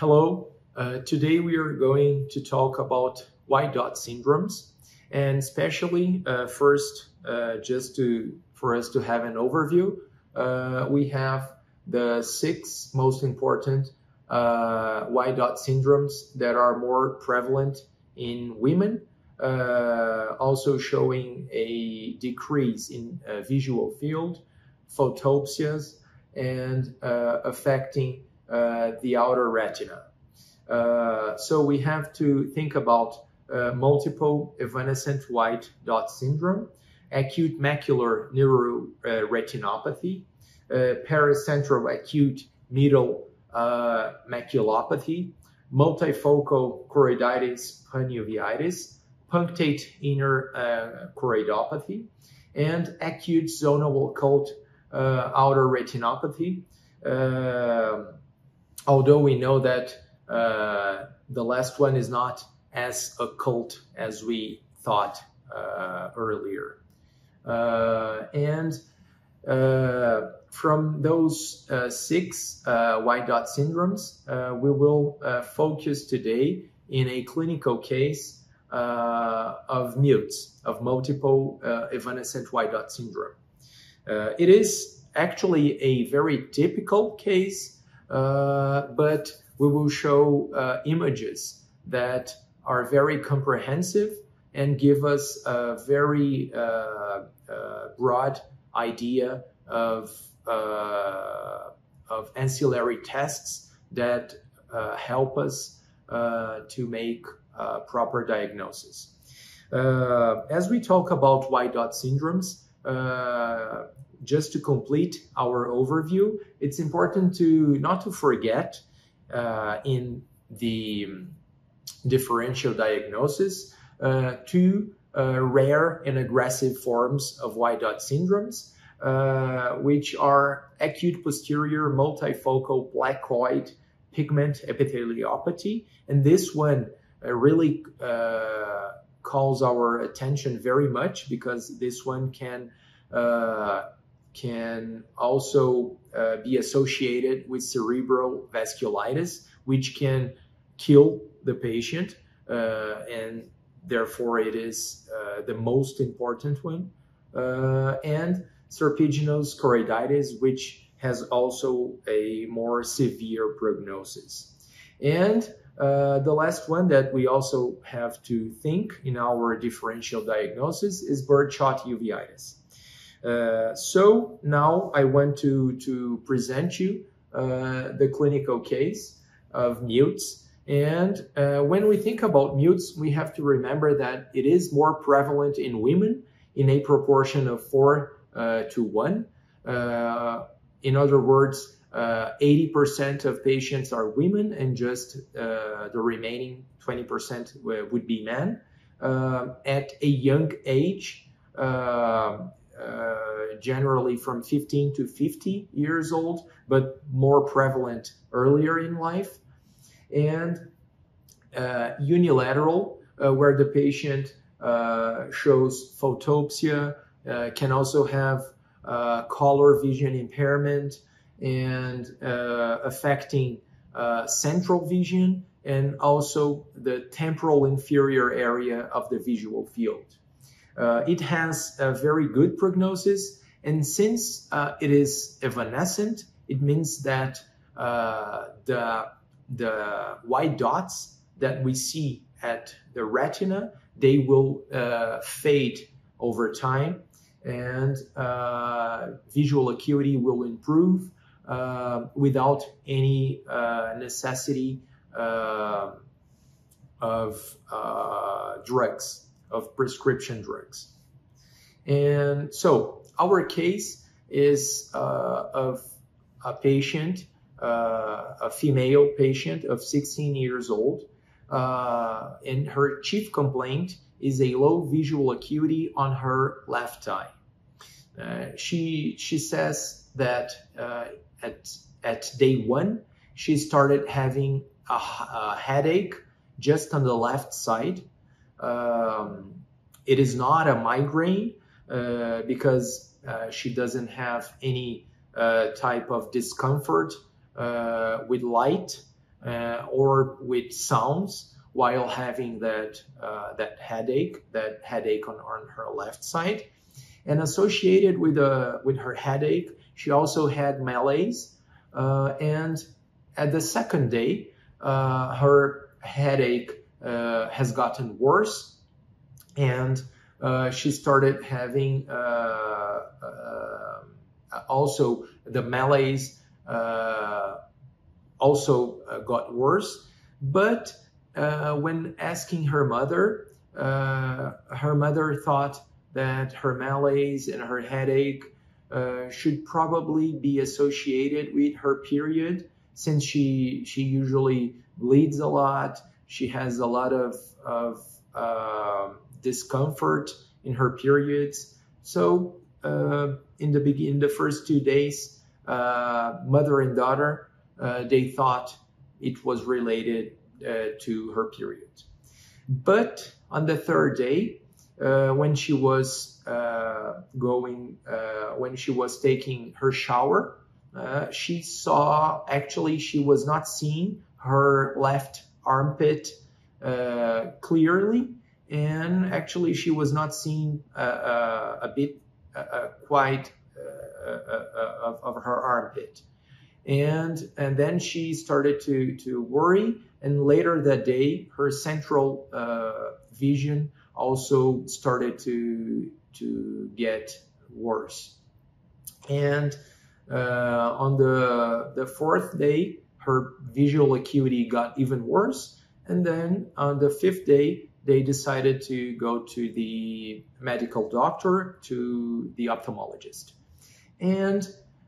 Hello, uh, today we are going to talk about white dot syndromes and especially uh, first uh, just to for us to have an overview uh, we have the six most important uh, white dot syndromes that are more prevalent in women uh, also showing a decrease in visual field photopsias and affecting uh, the outer retina. Uh, so we have to think about uh, multiple evanescent white dot syndrome, acute macular neuroretinopathy, paracentral acute middle maculopathy, multifocal choroiditis panuveitis, punctate inner uh, choroidopathy, and acute zonal occult uh, outer retinopathy. Uh, although we know that uh, the last one is not as occult as we thought uh, earlier. Uh, and uh, from those uh, six uh, white dot syndromes, we will focus today in a clinical case of MEWDS, of multiple evanescent white dot syndrome. it is actually a very typical case uh, but we will show uh, images that are very comprehensive and give us a very uh, broad idea of, of ancillary tests that help us to make proper diagnosis. Uh, as we talk about white dot syndromes, uh, just to complete our overview, it's important to not to forget uh, in the differential diagnosis uh, two uh, rare and aggressive forms of white dot syndromes, uh, which are acute posterior multifocal placoid pigment epitheliopathy. And this one uh, really uh, calls our attention very much because this one can can also uh, be associated with cerebral vasculitis, which can kill the patient, uh, and therefore it is uh, the most important one. Uh, and serpiginous choroiditis, which has also a more severe prognosis. And uh, the last one that we also have to think in our differential diagnosis is birdshot uveitis. Uh, so now I want to, to present you uh, the clinical case of MEWDS. And uh, when we think about MEWDS, we have to remember that it is more prevalent in women in a proportion of 4 uh, to 1. Uh, in other words, 80% of patients are women and just the remaining 20% would be men. at a young age, uh, generally from 15 to 50 years old, but more prevalent earlier in life. And uh, unilateral, uh, where the patient uh, shows photopsia, uh, can also have color vision impairment and affecting central vision and also the temporal inferior area of the visual field. Uh, it has a very good prognosis. And since uh, it is evanescent, it means that uh, the, the white dots that we see at the retina, they will uh, fade over time and uh, visual acuity will improve uh, without any necessity of drugs of prescription drugs. And so our case is uh, of a patient, uh, a female patient of 16 years old, uh, and her chief complaint is a low visual acuity on her left eye. Uh, she she says that uh, at at day one she started having a, a headache just on the left side um, it is not a migraine uh, because uh, she doesn't have any uh, type of discomfort uh, with light. uh, or with sounds while having that that headache, that headache on, on her left side. And associated with uh, with her headache, she also had malaise. And at the second day, uh, her headache has gotten worse, and uh, she started having also the malaise also got worse. But uh, when asking her mother, uh, her mother thought that her malaise and her headache uh, should probably be associated with her period since she she usually bleeds a lot she has a lot of of uh, discomfort in her periods so uh, in the begin the first two days uh, mother and daughter uh, they thought it was related uh, to her period. But on the third day, uh, when she was uh, going, when she was taking her shower, she saw actually she was not seeing her left armpit clearly. And actually she was not seeing uh, uh, a bit uh, quite of, of, her armpit. And and then she started to to worry. And later that day, her central uh, vision also started to, to get worse. And uh, on the, the fourth day, her visual acuity got even worse. And then on the fifth day, they decided to go to the medical doctor, to the ophthalmologist. And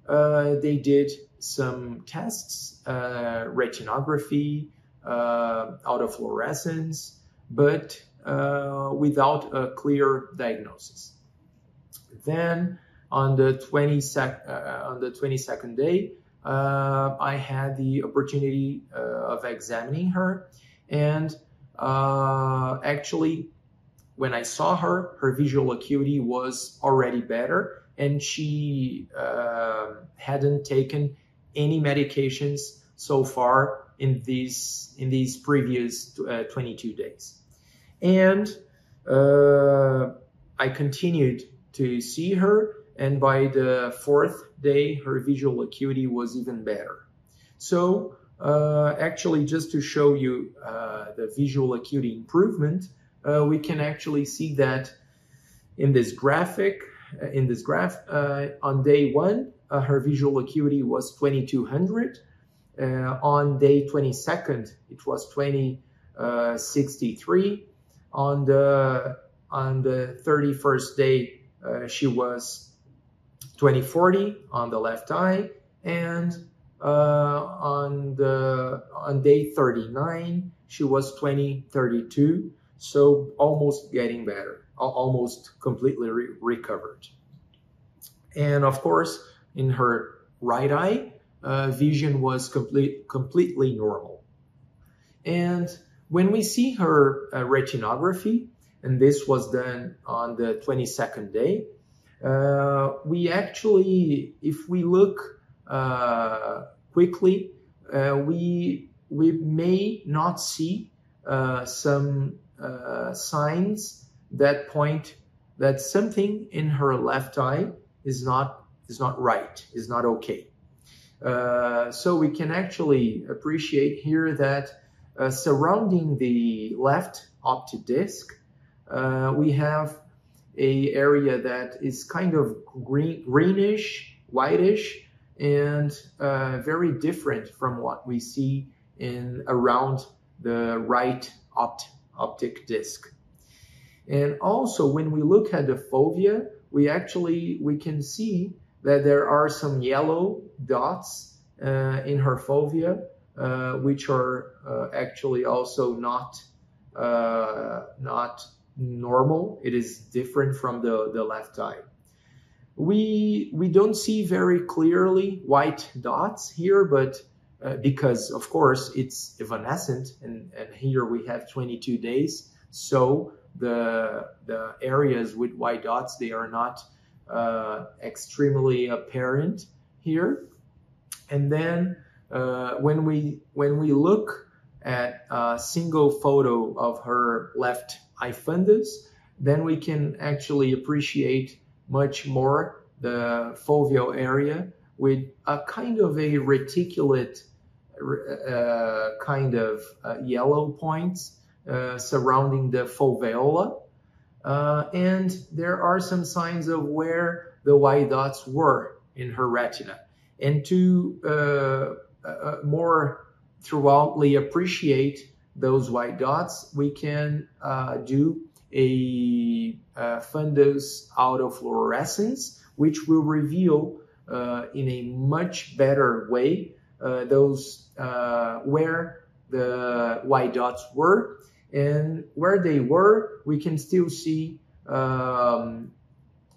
uh, they did some tests, uh, retinography, uh, autofluorescence, but uh, without a clear diagnosis. Then on the 22nd, uh, on the 22nd day, uh, I had the opportunity uh, of examining her, and uh, actually, when I saw her, her visual acuity was already better, and she hadn't taken any medications so far in these in these previous uh, 22 days. And uh, I continued to see her, and by the fourth day, her visual acuity was even better. So uh, actually, just to show you uh, the visual acuity improvement, uh, we can actually see that in this graphic, uh, in this graph, on day one, her visual acuity was 2200. Uh, on day 22nd, it was 2063. Uh, on the on the 31st day, uh, she was 2040 on the left eye, and uh, on the on day 39, she was 2032. So almost getting better, almost completely re recovered. And of course, in her right eye, uh, vision was complete, completely normal. And when we see her uh, retinography, and this was done on the 22nd day, uh, we actually, if we look uh, quickly, uh, we we may not see uh, some signs that point that something in her left eye is not is not right, is not okay. Uh, so we can actually appreciate here that uh, surrounding the left optic disc, uh, we have a area that is kind of green, greenish, whitish, and uh, very different from what we see in around the right opt, optic disc. And also when we look at the fovea, we actually, we can see that there are some yellow dots uh, in her fovea, uh, which are uh, actually also not not normal. It is different from the, the left eye. We, we don't see very clearly white dots here, but uh, because of course it's evanescent and, and here we have 22 days. So the, the areas with white dots, they are not uh, extremely apparent here. And then uh, when we when we look at a single photo of her left eye fundus, then we can actually appreciate much more the foveal area with a kind of a reticulate uh, kind of uh, yellow points uh, surrounding the foveola. Uh, and there are some signs of where the white dots were in her retina. And to uh, uh, more throughoutly appreciate those white dots, we can do a fundus autofluorescence, which will reveal uh, in a much better way uh, those uh, where the white dots were. And where they were we can still see um,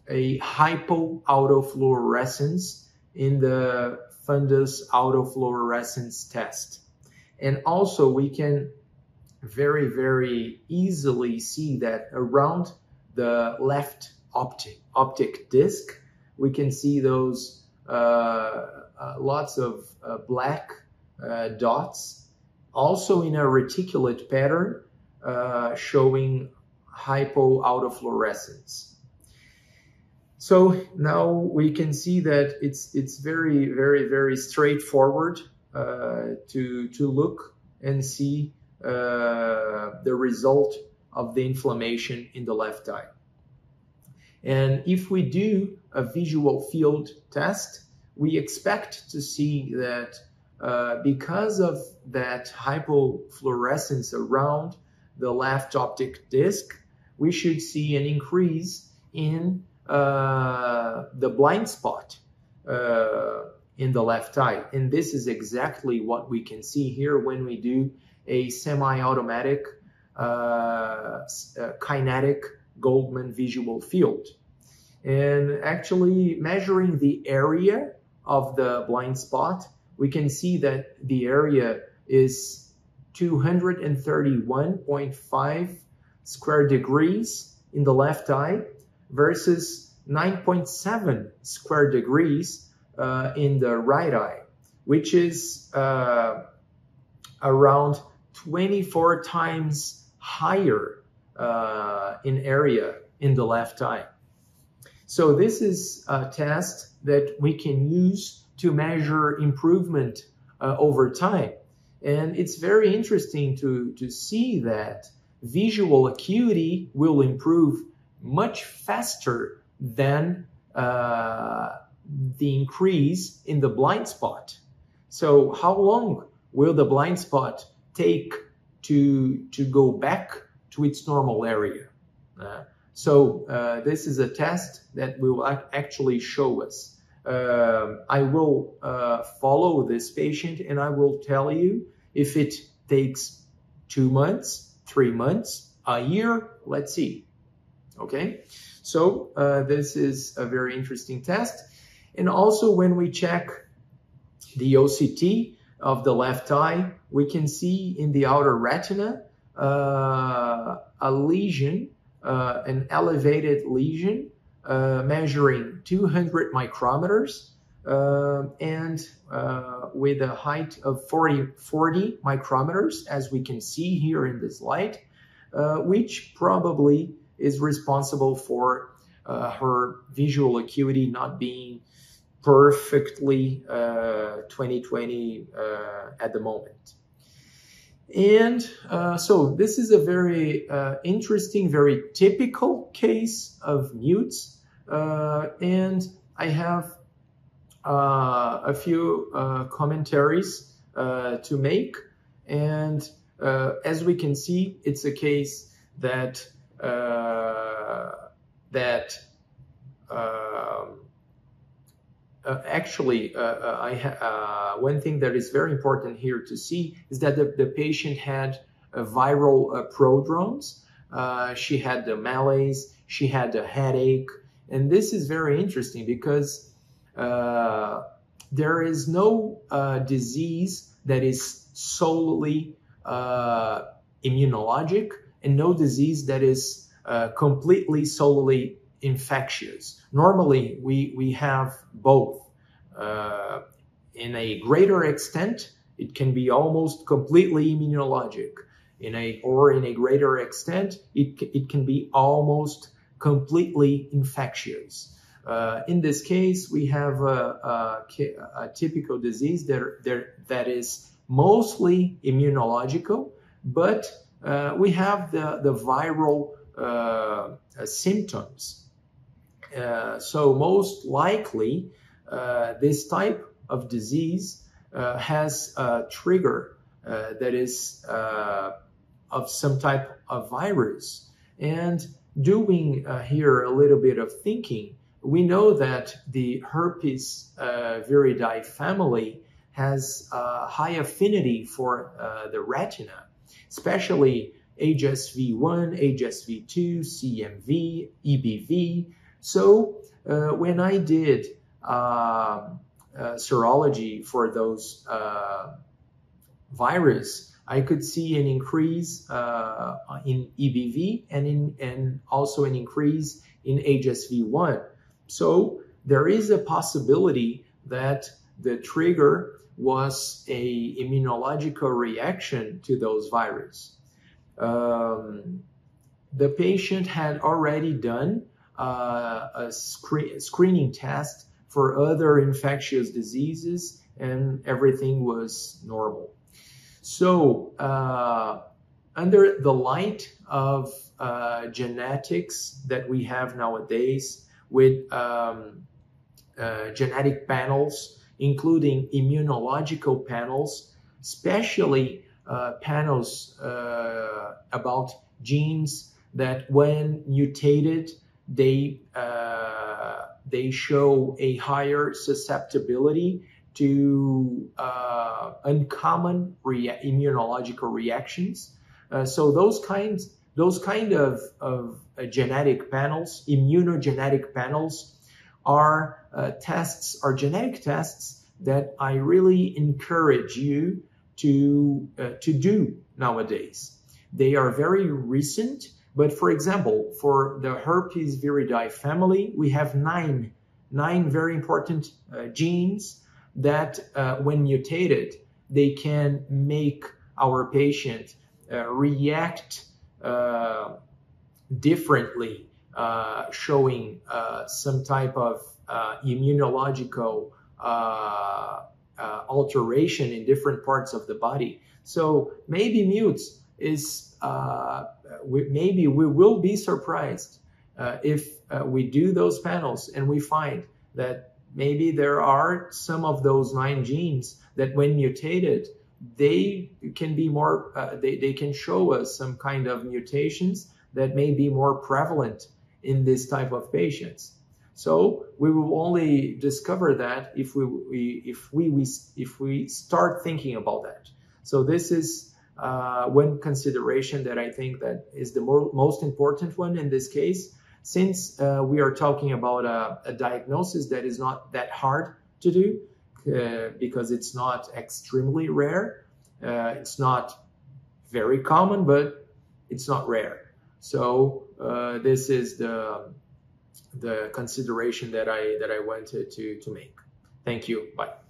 a hypoautofluorescence in the fundus autofluorescence test. And also we can very very easily see that around the left optic optic disc we can see those uh, uh, lots of uh, black dots, also in a reticulate pattern, showing hypoautofluorescence. So now we can see that it's it's very very very straightforward uh, to to look and see uh, the result of the inflammation in the left eye. And if we do a visual field test, we expect to see that uh, because of that hypofluorescence around the left optic disc, we should see an increase in uh, the blind spot uh, in the left eye. And this is exactly what we can see here when we do a semi-automatic uh, uh, kinetic Goldmann visual field. And actually measuring the area of the blind spot, we can see that the area is 231.5 square degrees in the left eye versus 9.7 square degrees uh, in the right eye, which is uh, around 24 times higher uh, in area in the left eye. So this is a test that we can use to measure improvement uh, over time. And it's very interesting to, to see that visual acuity will improve much faster than uh, the increase in the blind spot. So how long will the blind spot take to, to go back to its normal area? Uh, so uh, this is a test that will actually show us. Uh, I will uh, follow this patient and I will tell you if it takes two months, three months, a year, let's see. Okay, so uh, this is a very interesting test. And also when we check the OCT of the left eye, we can see in the outer retina uh, a lesion uh, an elevated lesion uh, measuring 200 micrometers uh, and uh, with a height of 40, 40 micrometers, as we can see here in this light, uh, which probably is responsible for her visual acuity not being perfectly 20/20 at the moment. And uh, so this is a very uh, interesting, very typical case of MEWDS. Uh, and I have uh, a few uh, commentaries uh, to make. And as we can see, it's a case that that um, uh, actually, uh, uh I uh, one thing that is very important here to see is that the, the patient had viral prodromes. she had the malaise, she had a headache, and this is very interesting because there is no disease that is solely immunologic and no disease that is uh, completely solely infectious. Normally, we, we have both. Uh, in a greater extent, it can be almost completely immunologic. In a or in a greater extent, it it can be almost completely infectious. Uh, in this case, we have a, a, a typical disease that, that, that is mostly immunological, but uh, we have the, the viral uh, symptoms. Uh, so most likely, uh, this type of disease uh, has a trigger that is of some type of virus. And doing here a little bit of thinking, we know that the herpes uh, viridae family has a high affinity for uh, the retina, especially HSV1, HSV2, CMV, EBV. So uh, when I did um, uh, serology for those uh, virus, I could see an increase uh, in EBV and in and also an increase in HSV1. So there is a possibility that the trigger was a immunological reaction to those viruses. Um, the patient had already done a scre screening test for other infectious diseases and everything was normal. So uh, under the light of uh, genetics that we have nowadays, with um, uh, genetic panels, including immunological panels, especially uh, panels uh, about genes that when mutated, they, uh, they show a higher susceptibility to uh, uncommon rea immunological reactions. Uh, so those kinds those kind of, of uh, genetic panels, immunogenetic panels, are uh, tests, are genetic tests that I really encourage you to, uh, to do nowadays. They are very recent, but for example, for the herpes viridae family, we have nine, nine very important uh, genes that uh, when mutated, they can make our patient uh, react uh, differently, uh, showing uh, some type of immunological alteration in different parts of the body. So maybe MEWDS is we, maybe we will be surprised uh, if uh, we do those panels and we find that maybe there are some of those nine genes that when mutated they can be more, uh, they, they can show us some kind of mutations that may be more prevalent in this type of patients. So we will only discover that if we, we if we, we, if we start thinking about that. So this is uh, one consideration that I think that is the more, most important one in this case, since uh, we are talking about a, a, diagnosis that is not that hard to do uh, because it's not extremely rare. Uh, it's not very common, but it's not rare. So uh, this is the the consideration that I that I wanted to to make. Thank you. Bye.